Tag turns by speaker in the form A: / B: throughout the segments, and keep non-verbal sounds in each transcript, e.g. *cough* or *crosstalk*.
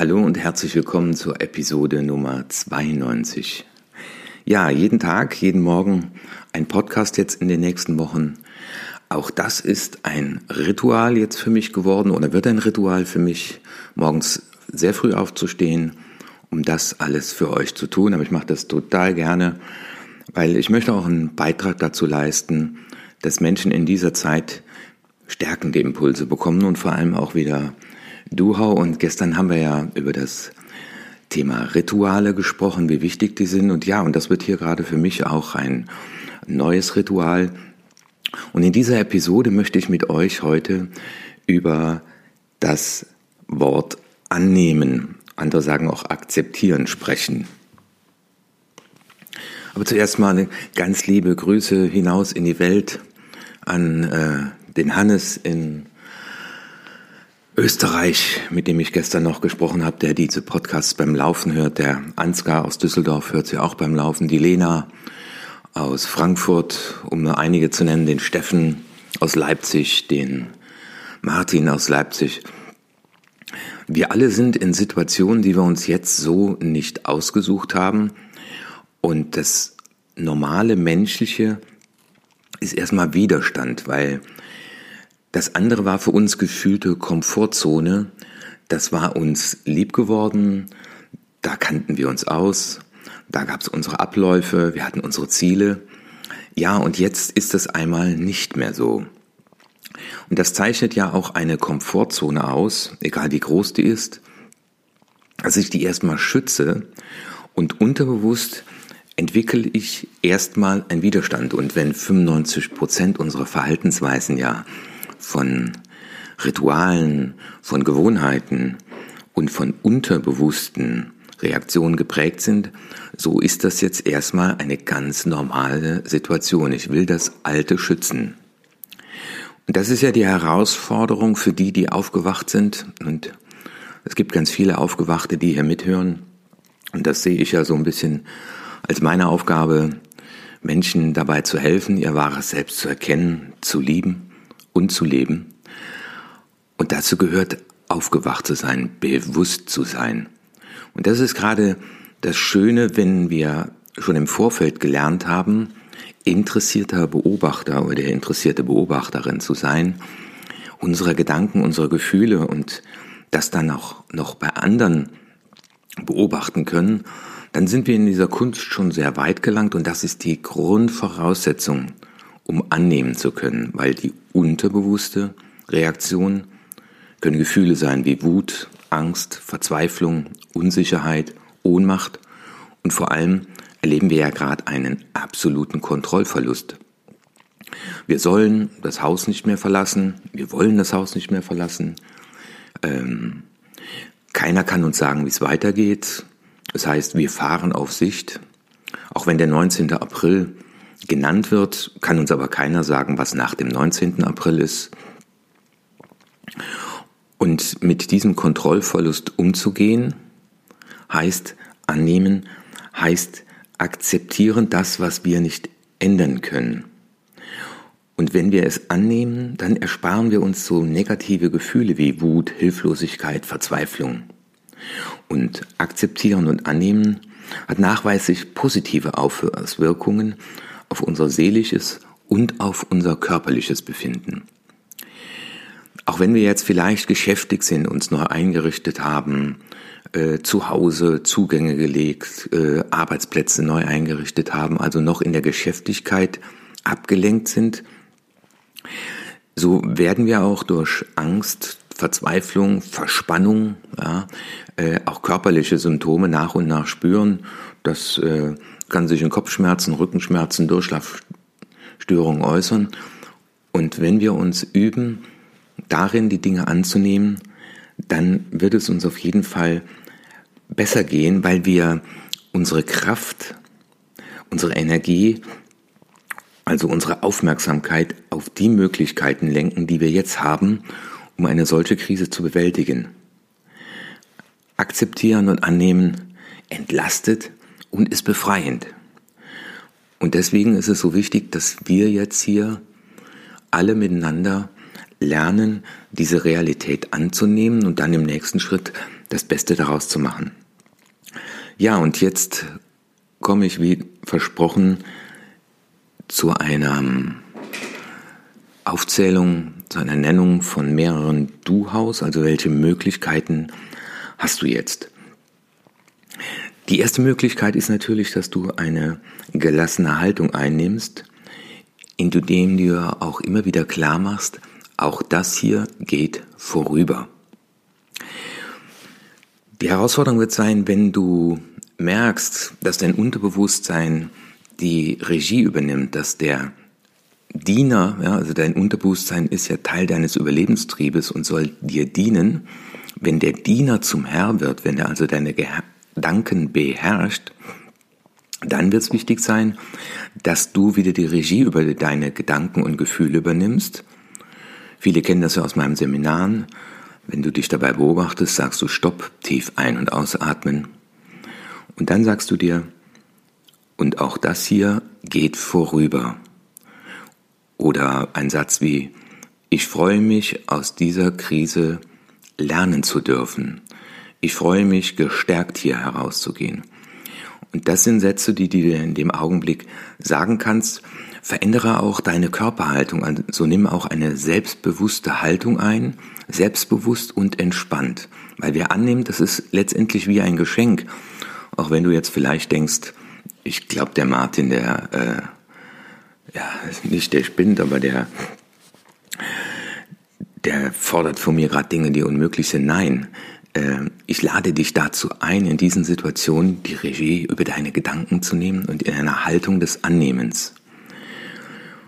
A: Hallo und herzlich willkommen zur Episode Nummer 92. Ja, jeden Tag, jeden Morgen ein Podcast jetzt in den nächsten Wochen. Auch das ist ein Ritual jetzt für mich geworden oder wird ein Ritual für mich, morgens sehr früh aufzustehen, um das alles für euch zu tun. Aber ich mache das total gerne, weil ich möchte auch einen Beitrag dazu leisten, dass Menschen in dieser Zeit stärkende Impulse bekommen und vor allem auch wieder Duhau. Und gestern haben wir ja über das Thema Rituale gesprochen, wie wichtig die sind. Und ja, und das wird hier gerade für mich auch ein neues Ritual. Und in dieser Episode möchte ich mit euch heute über das Wort annehmen, andere sagen auch akzeptieren, sprechen. Aber zuerst mal ganz liebe Grüße hinaus in die Welt an äh, den Hannes in Österreich, mit dem ich gestern noch gesprochen habe, der diese Podcasts beim Laufen hört. Der Ansgar aus Düsseldorf hört sie auch beim Laufen. Die Lena aus Frankfurt, um nur einige zu nennen. Den Steffen aus Leipzig, den Martin aus Leipzig. Wir alle sind in Situationen, die wir uns jetzt so nicht ausgesucht haben. Und das normale Menschliche ist erstmal Widerstand, weil das andere war für uns gefühlte Komfortzone. Das war uns lieb geworden. Da kannten wir uns aus. Da gab es unsere Abläufe. Wir hatten unsere Ziele. Ja, und jetzt ist es einmal nicht mehr so. Und das zeichnet ja auch eine Komfortzone aus, egal wie groß die ist, dass ich die erstmal schütze und unterbewusst entwickle ich erstmal einen Widerstand. Und wenn 95 Prozent unserer Verhaltensweisen ja von Ritualen, von Gewohnheiten und von unterbewussten Reaktionen geprägt sind, so ist das jetzt erstmal eine ganz normale Situation. Ich will das Alte schützen. Und das ist ja die Herausforderung für die, die aufgewacht sind. Und es gibt ganz viele Aufgewachte, die hier mithören. Und das sehe ich ja so ein bisschen als meine Aufgabe, Menschen dabei zu helfen, ihr wahres Selbst zu erkennen, zu lieben und zu leben. Und dazu gehört aufgewacht zu sein, bewusst zu sein. Und das ist gerade das Schöne, wenn wir schon im Vorfeld gelernt haben, interessierter Beobachter oder interessierte Beobachterin zu sein, unserer Gedanken, unserer Gefühle und das dann auch noch bei anderen beobachten können, dann sind wir in dieser Kunst schon sehr weit gelangt und das ist die Grundvoraussetzung um annehmen zu können, weil die unterbewusste Reaktion können Gefühle sein wie Wut, Angst, Verzweiflung, Unsicherheit, Ohnmacht und vor allem erleben wir ja gerade einen absoluten Kontrollverlust. Wir sollen das Haus nicht mehr verlassen, wir wollen das Haus nicht mehr verlassen. Ähm, keiner kann uns sagen, wie es weitergeht. Das heißt, wir fahren auf Sicht. Auch wenn der 19. April genannt wird, kann uns aber keiner sagen, was nach dem 19. April ist. Und mit diesem Kontrollverlust umzugehen, heißt annehmen, heißt akzeptieren das, was wir nicht ändern können. Und wenn wir es annehmen, dann ersparen wir uns so negative Gefühle wie Wut, Hilflosigkeit, Verzweiflung. Und akzeptieren und annehmen hat nachweislich positive Auswirkungen auf unser seelisches und auf unser körperliches Befinden. Auch wenn wir jetzt vielleicht geschäftig sind, uns neu eingerichtet haben, äh, zu Hause Zugänge gelegt, äh, Arbeitsplätze neu eingerichtet haben, also noch in der Geschäftigkeit abgelenkt sind, so werden wir auch durch Angst, Verzweiflung, Verspannung, ja, äh, auch körperliche Symptome nach und nach spüren. Das äh, kann sich in Kopfschmerzen, Rückenschmerzen, Durchschlafstörungen äußern. Und wenn wir uns üben, darin die Dinge anzunehmen, dann wird es uns auf jeden Fall besser gehen, weil wir unsere Kraft, unsere Energie, also unsere Aufmerksamkeit auf die Möglichkeiten lenken, die wir jetzt haben, um eine solche Krise zu bewältigen. Akzeptieren und annehmen entlastet und ist befreiend. Und deswegen ist es so wichtig, dass wir jetzt hier alle miteinander lernen, diese Realität anzunehmen und dann im nächsten Schritt das Beste daraus zu machen. Ja, und jetzt komme ich wie versprochen zu einer Aufzählung, zu einer Nennung von mehreren Du-Haus, also welche Möglichkeiten hast du jetzt? Die erste Möglichkeit ist natürlich, dass du eine gelassene Haltung einnimmst, indem du dir auch immer wieder klar machst, auch das hier geht vorüber. Die Herausforderung wird sein, wenn du merkst, dass dein Unterbewusstsein die Regie übernimmt, dass der Diener, ja, also dein Unterbewusstsein ist ja Teil deines Überlebenstriebes und soll dir dienen. Wenn der Diener zum Herr wird, wenn er also deine Gedanken beherrscht, dann wird es wichtig sein, dass du wieder die Regie über deine Gedanken und Gefühle übernimmst. Viele kennen das ja aus meinen Seminaren. Wenn du dich dabei beobachtest, sagst du Stopp, tief ein- und ausatmen. Und dann sagst du dir, und auch das hier geht vorüber. Oder ein Satz wie, ich freue mich, aus dieser Krise lernen zu dürfen. Ich freue mich, gestärkt hier herauszugehen. Und das sind Sätze, die, du dir in dem Augenblick sagen kannst. Verändere auch deine Körperhaltung. Also nimm auch eine selbstbewusste Haltung ein, selbstbewusst und entspannt. Weil wir annehmen, das ist letztendlich wie ein Geschenk. Auch wenn du jetzt vielleicht denkst, ich glaube, der Martin, der äh, ja, nicht der spinnt, aber der, der fordert von mir gerade Dinge, die unmöglich sind. Nein, ich lade dich dazu ein, in diesen Situationen die Regie über deine Gedanken zu nehmen und in einer Haltung des Annehmens.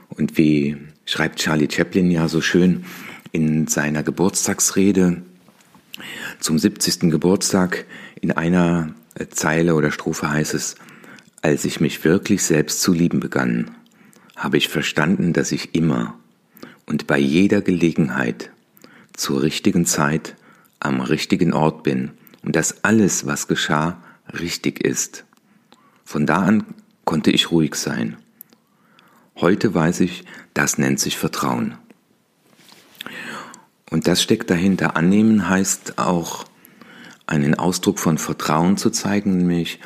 A: Und wie schreibt Charlie Chaplin ja so schön in seiner Geburtstagsrede zum 70. Geburtstag, in einer Zeile oder Strophe heißt es, als ich mich wirklich selbst zu lieben begann, habe ich verstanden, dass ich immer und bei jeder Gelegenheit zur richtigen Zeit am richtigen Ort bin und dass alles, was geschah, richtig ist. Von da an konnte ich ruhig sein. Heute weiß ich, das nennt sich Vertrauen. Und das steckt dahinter. Annehmen heißt auch, einen Ausdruck von Vertrauen zu zeigen, nämlich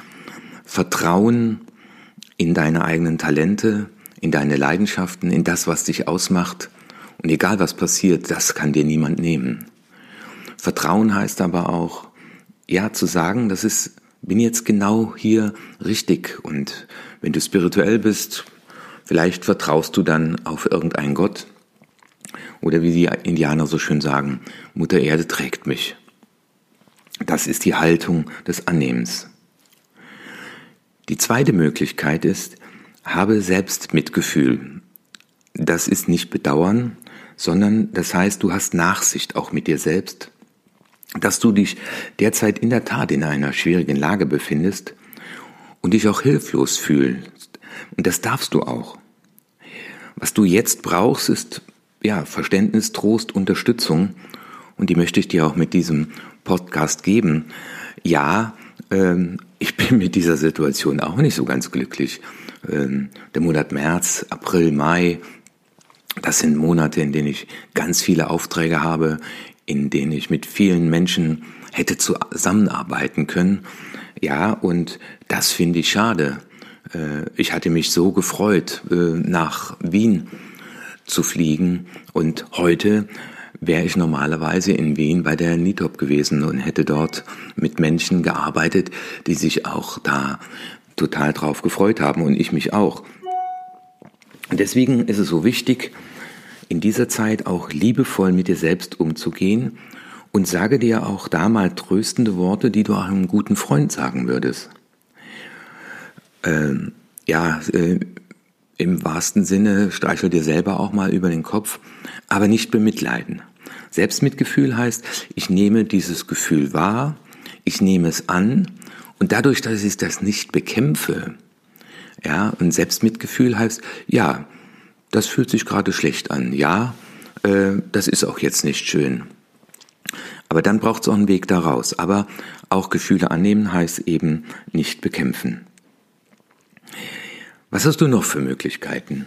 A: Vertrauen in deine eigenen Talente, in deine Leidenschaften, in das, was dich ausmacht. Und egal was passiert, das kann dir niemand nehmen. Vertrauen heißt aber auch, ja, zu sagen, das ist, bin jetzt genau hier richtig. Und wenn du spirituell bist, vielleicht vertraust du dann auf irgendeinen Gott. Oder wie die Indianer so schön sagen, Mutter Erde trägt mich. Das ist die Haltung des Annehmens. Die zweite Möglichkeit ist, habe selbst Mitgefühl. Das ist nicht Bedauern, sondern das heißt, du hast Nachsicht auch mit dir selbst, dass du dich derzeit in der Tat in einer schwierigen Lage befindest und dich auch hilflos fühlst. Und das darfst du auch. Was du jetzt brauchst, ist ja Verständnis, Trost, Unterstützung und die möchte ich dir auch mit diesem Podcast geben. Ja, ähm, ich bin mit dieser Situation auch nicht so ganz glücklich. Ähm, der Monat März, April, Mai, das sind Monate, in denen ich ganz viele Aufträge habe, in denen ich mit vielen Menschen hätte zusammenarbeiten können. Ja, und das finde ich schade. Äh, ich hatte mich so gefreut, äh, nach Wien zu fliegen und heute wäre ich normalerweise in Wien bei der NITOP gewesen und hätte dort mit Menschen gearbeitet, die sich auch da total drauf gefreut haben und ich mich auch. Deswegen ist es so wichtig, in dieser Zeit auch liebevoll mit dir selbst umzugehen und sage dir auch da mal tröstende Worte, die du einem guten Freund sagen würdest. Ähm, ja, äh, im wahrsten Sinne streichel dir selber auch mal über den Kopf, aber nicht bemitleiden. Selbstmitgefühl heißt, ich nehme dieses Gefühl wahr, ich nehme es an und dadurch, dass ich das nicht bekämpfe, ja, und Selbstmitgefühl heißt, ja, das fühlt sich gerade schlecht an, ja, äh, das ist auch jetzt nicht schön. Aber dann braucht es auch einen Weg daraus. Aber auch Gefühle annehmen heißt eben nicht bekämpfen. Was hast du noch für Möglichkeiten?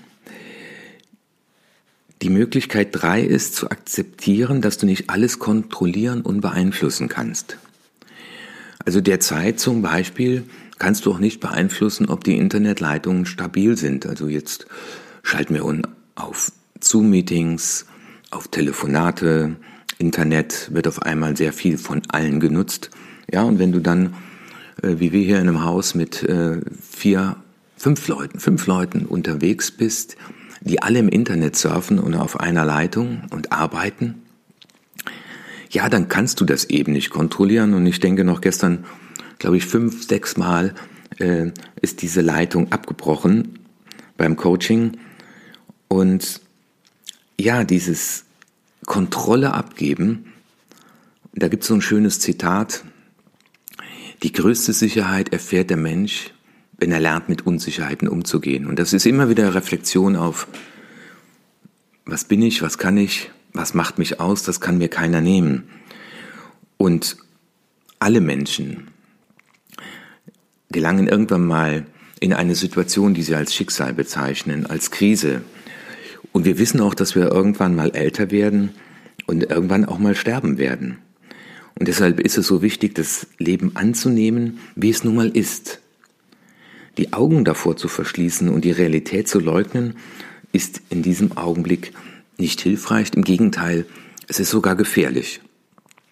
A: Die Möglichkeit drei ist zu akzeptieren, dass du nicht alles kontrollieren und beeinflussen kannst. Also derzeit zum Beispiel kannst du auch nicht beeinflussen, ob die Internetleitungen stabil sind. Also jetzt schalten wir auf Zoom-Meetings, auf Telefonate, Internet wird auf einmal sehr viel von allen genutzt. Ja, und wenn du dann, äh, wie wir hier in einem Haus mit äh, vier, fünf Leuten, fünf Leuten unterwegs bist, die alle im Internet surfen und auf einer Leitung und arbeiten, ja, dann kannst du das eben nicht kontrollieren. Und ich denke noch gestern, glaube ich, fünf, sechs Mal äh, ist diese Leitung abgebrochen beim Coaching. Und ja, dieses Kontrolle abgeben, da gibt es so ein schönes Zitat, die größte Sicherheit erfährt der Mensch, wenn er lernt, mit Unsicherheiten umzugehen. Und das ist immer wieder Reflexion auf, was bin ich, was kann ich, was macht mich aus, das kann mir keiner nehmen. Und alle Menschen gelangen irgendwann mal in eine Situation, die sie als Schicksal bezeichnen, als Krise. Und wir wissen auch, dass wir irgendwann mal älter werden und irgendwann auch mal sterben werden. Und deshalb ist es so wichtig, das Leben anzunehmen, wie es nun mal ist. Die Augen davor zu verschließen und die Realität zu leugnen, ist in diesem Augenblick nicht hilfreich. Im Gegenteil, es ist sogar gefährlich.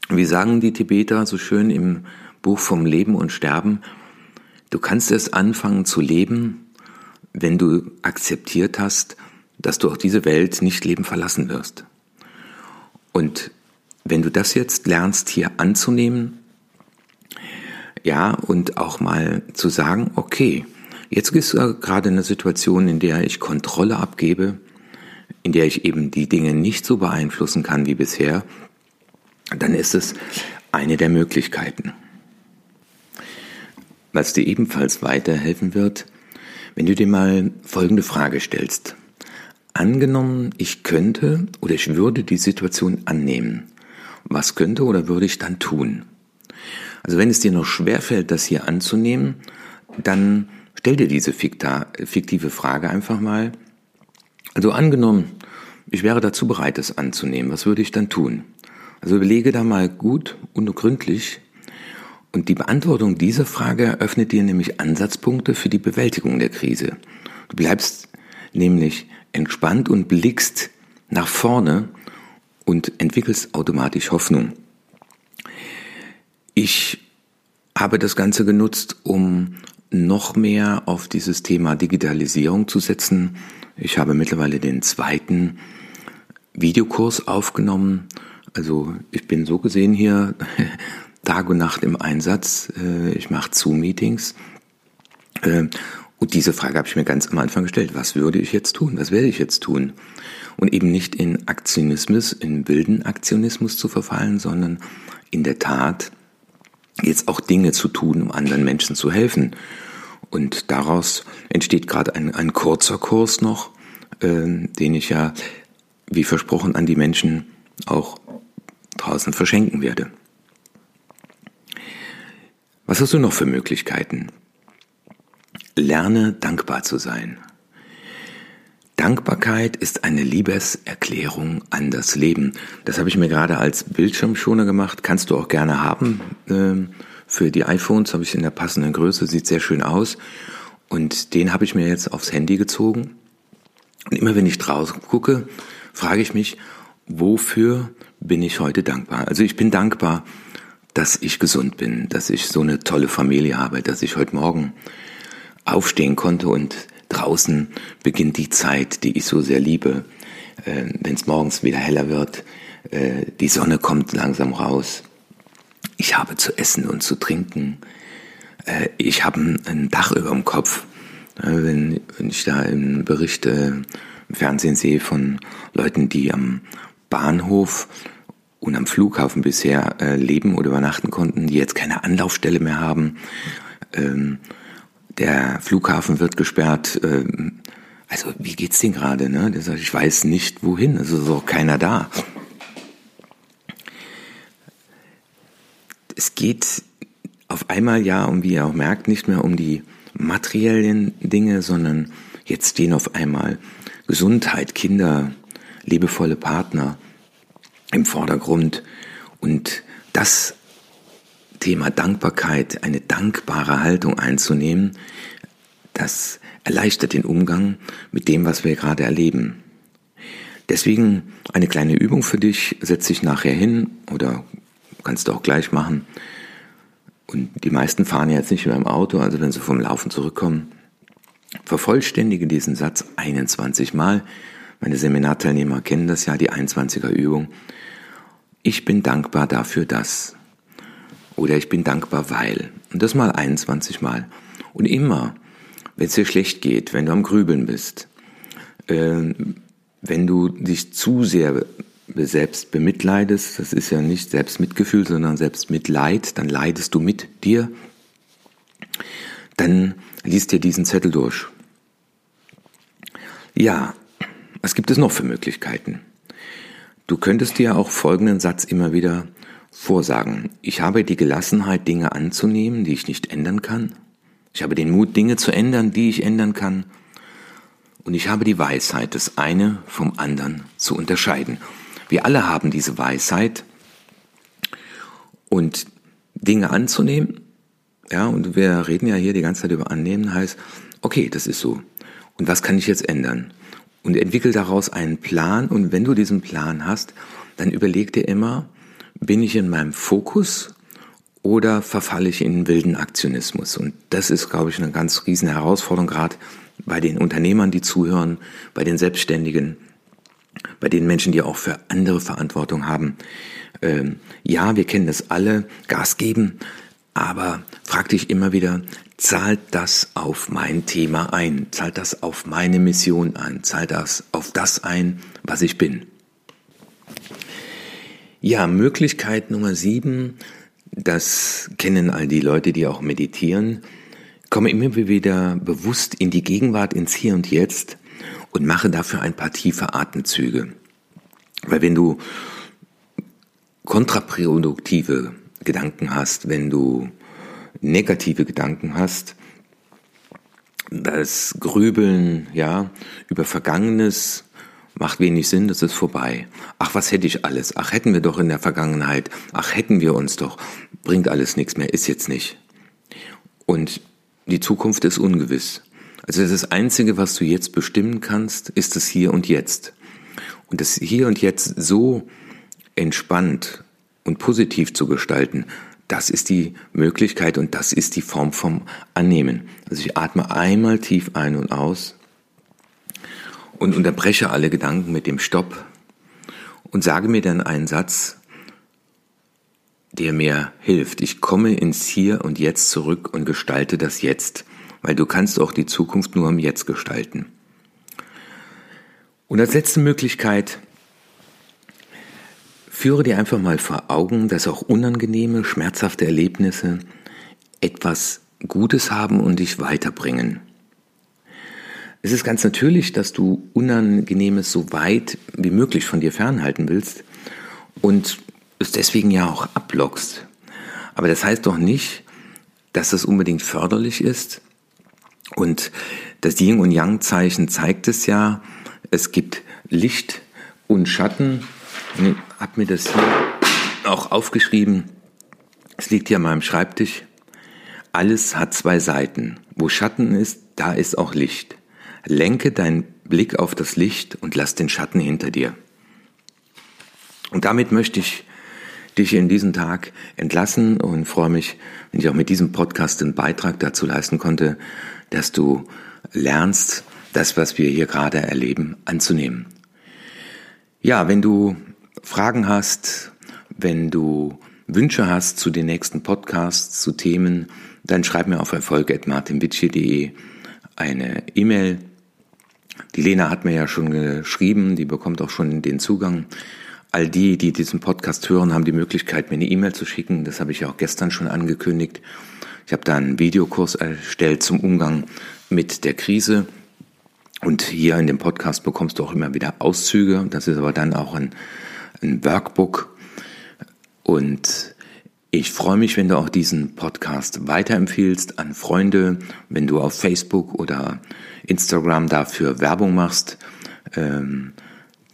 A: Wie sagen die Tibeter so schön im Buch vom Leben und Sterben, du kannst erst anfangen zu leben, wenn du akzeptiert hast, dass du auch diese Welt nicht leben verlassen wirst. Und wenn du das jetzt lernst hier anzunehmen, ja, und auch mal zu sagen, okay, jetzt ist gerade eine Situation, in der ich Kontrolle abgebe, in der ich eben die Dinge nicht so beeinflussen kann wie bisher, dann ist es eine der Möglichkeiten. Was dir ebenfalls weiterhelfen wird, wenn du dir mal folgende Frage stellst. Angenommen, ich könnte oder ich würde die Situation annehmen. Was könnte oder würde ich dann tun? Also wenn es dir noch schwerfällt, das hier anzunehmen, dann stell dir diese fiktive Frage einfach mal. Also angenommen, ich wäre dazu bereit, es anzunehmen. Was würde ich dann tun? Also überlege da mal gut und gründlich. Und die Beantwortung dieser Frage eröffnet dir nämlich Ansatzpunkte für die Bewältigung der Krise. Du bleibst nämlich entspannt und blickst nach vorne und entwickelst automatisch Hoffnung. Ich habe das Ganze genutzt, um noch mehr auf dieses Thema Digitalisierung zu setzen. Ich habe mittlerweile den zweiten Videokurs aufgenommen. Also ich bin so gesehen hier *laughs* Tag und Nacht im Einsatz. Äh, ich mache Zoom-Meetings. Und diese Frage habe ich mir ganz am Anfang gestellt. Was würde ich jetzt tun? Was werde ich jetzt tun? Und eben nicht in Aktionismus, in wilden Aktionismus zu verfallen, sondern in der Tat jetzt auch Dinge zu tun, um anderen Menschen zu helfen. Und daraus entsteht gerade ein, ein kurzer Kurs noch, äh, den ich ja wie versprochen, an die Menschen auch draußen verschenken werde. Was hast du noch für Möglichkeiten? Lerne dankbar zu sein. Dankbarkeit ist eine Liebeserklärung an das Leben. Das habe ich mir gerade als Bildschirmschoner gemacht. Kannst du auch gerne haben. Ähm, für die iPhones habe ich in der passenden Größe, sieht sehr schön aus. Und den habe ich mir jetzt aufs Handy gezogen. Und immer wenn ich draußen gucke, frage ich mich, wofür bin ich heute dankbar? Also ich bin dankbar, dass ich gesund bin, dass ich so eine tolle Familie habe, dass ich heute Morgen aufstehen konnte und draußen beginnt die Zeit, die ich so sehr liebe. Äh, Wenn es morgens wieder heller wird, äh, die Sonne kommt langsam raus. Ich habe zu essen und zu trinken. Äh, ich habe ein, ein, Dach über dem Kopf. Äh, wenn, wenn ich da im Bericht äh, im Fernsehen sehe von Leuten, die am Bahnhof und am Flughafen bisher äh, leben oder übernachten konnten, die jetzt keine Anlaufstelle mehr haben. Ähm, der Flughafen wird gesperrt. Ähm, also wie geht's denen gerade? Ne? Der sagt, ich weiß nicht wohin. Also ist auch keiner da. Es geht auf einmal ja, um wie ihr auch merkt, nicht mehr um die materiellen Dinge, sondern jetzt stehen auf einmal Gesundheit, Kinder, liebevolle Partner im Vordergrund. Und das Thema Dankbarkeit, eine dankbare Haltung einzunehmen, das erleichtert den Umgang mit dem, was wir gerade erleben. Deswegen eine kleine Übung für dich, setz dich nachher hin oder kannst du auch gleich machen. Und die meisten fahren jetzt nicht mehr im Auto, also wenn sie vom Laufen zurückkommen, vervollständige diesen Satz 21 Mal. Meine Seminarteilnehmer kennen das ja, die 21er Übung. Ich bin dankbar dafür, dass. Oder ich bin dankbar, weil. Und das mal 21 Mal. Und immer, wenn es dir schlecht geht, wenn du am Grübeln bist, äh, wenn du dich zu sehr selbst bemitleidest, das ist ja nicht Selbstmitgefühl, sondern Selbstmitleid, dann leidest du mit dir, dann liest dir diesen Zettel durch. Ja, was gibt es noch für Möglichkeiten? Du könntest dir auch folgenden Satz immer wieder vorsagen. Ich habe die Gelassenheit, Dinge anzunehmen, die ich nicht ändern kann. Ich habe den Mut, Dinge zu ändern, die ich ändern kann. Und ich habe die Weisheit, das eine vom anderen zu unterscheiden. Wir alle haben diese Weisheit und Dinge anzunehmen. Ja, und wir reden ja hier die ganze Zeit über annehmen, heißt, okay, das ist so. Und was kann ich jetzt ändern? Und entwickel daraus einen Plan. Und wenn du diesen Plan hast, dann überleg dir immer, bin ich in meinem Fokus oder verfalle ich in wilden Aktionismus? Und das ist, glaube ich, eine ganz riesen Herausforderung, gerade bei den Unternehmern, die zuhören, bei den Selbstständigen, bei den Menschen, die auch für andere Verantwortung haben. Ähm, ja, wir kennen das alle, Gas geben, aber frag dich immer wieder, zahlt das auf mein Thema ein? Zahlt das auf meine Mission ein? Zahlt das auf das ein, was ich bin? Ja, Möglichkeit Nummer sieben, das kennen all die Leute, die auch meditieren, komme immer wieder bewusst in die Gegenwart, ins Hier und Jetzt und mache dafür ein paar tiefe Atemzüge. Weil wenn du kontraproduktive Gedanken hast, wenn du negative Gedanken hast, das Grübeln, ja, über Vergangenes macht wenig Sinn, das ist vorbei. Ach, was hätte ich alles? Ach, hätten wir doch in der Vergangenheit. Ach, hätten wir uns doch. Bringt alles nichts mehr, ist jetzt nicht. Und die Zukunft ist ungewiss. Also das Einzige, was du jetzt bestimmen kannst, ist das Hier und Jetzt. Und das Hier und Jetzt so entspannt und positiv zu gestalten, das ist die Möglichkeit und das ist die Form vom Annehmen. Also ich atme einmal tief ein und aus und unterbreche alle Gedanken mit dem Stopp und sage mir dann einen Satz, der mir hilft. Ich komme ins Hier und Jetzt zurück und gestalte das Jetzt, weil du kannst auch die Zukunft nur im Jetzt gestalten. Und als letzte Möglichkeit, führe dir einfach mal vor Augen, dass auch unangenehme, schmerzhafte Erlebnisse etwas Gutes haben und dich weiterbringen. Es ist ganz natürlich, dass du Unangenehmes so weit wie möglich von dir fernhalten willst und es deswegen ja auch ablockst. Aber das heißt doch nicht, dass das unbedingt förderlich ist. Und das Yin und Yang Zeichen zeigt es ja. Es gibt Licht und Schatten. Ich habe mir das hier auch aufgeschrieben. Es liegt hier an meinem Schreibtisch. Alles hat zwei Seiten. Wo Schatten ist, da ist auch Licht. Lenke deinen Blick auf das Licht und lass den Schatten hinter dir. Und damit möchte ich dich in diesen Tag entlassen und freue mich, wenn ich auch mit diesem Podcast einen Beitrag dazu leisten konnte, dass du lernst, das, was wir hier gerade erleben, anzunehmen. Ja, wenn du Fragen hast, wenn du Wünsche hast zu den nächsten Podcasts, zu Themen, dann schreib mir auf erfolg.martinwitsche.de eine E-Mail. Die Lena hat mir ja schon geschrieben, die bekommt auch schon den Zugang. All die, die diesen Podcast hören, haben die Möglichkeit, mir eine E-Mail zu schicken. Das habe ich ja auch gestern schon angekündigt. Ich habe da einen Videokurs erstellt zum Umgang mit der Krise. Und hier in dem Podcast bekommst du auch immer wieder Auszüge. Das ist aber dann auch ein, ein Workbook. Und ich freue mich, wenn du auch diesen Podcast weiterempfiehlst an Freunde, wenn du auf Facebook oder Instagram dafür Werbung machst. Ähm,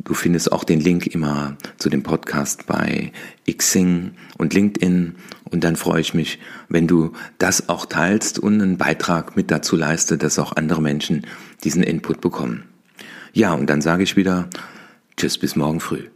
A: Du findest auch den Link immer zu dem Podcast bei Xing und LinkedIn. Und dann freue ich mich, wenn du das auch teilst und einen Beitrag mit dazu leistest, dass auch andere Menschen diesen Input bekommen. Ja, und dann sage ich wieder, tschüss bis morgen früh.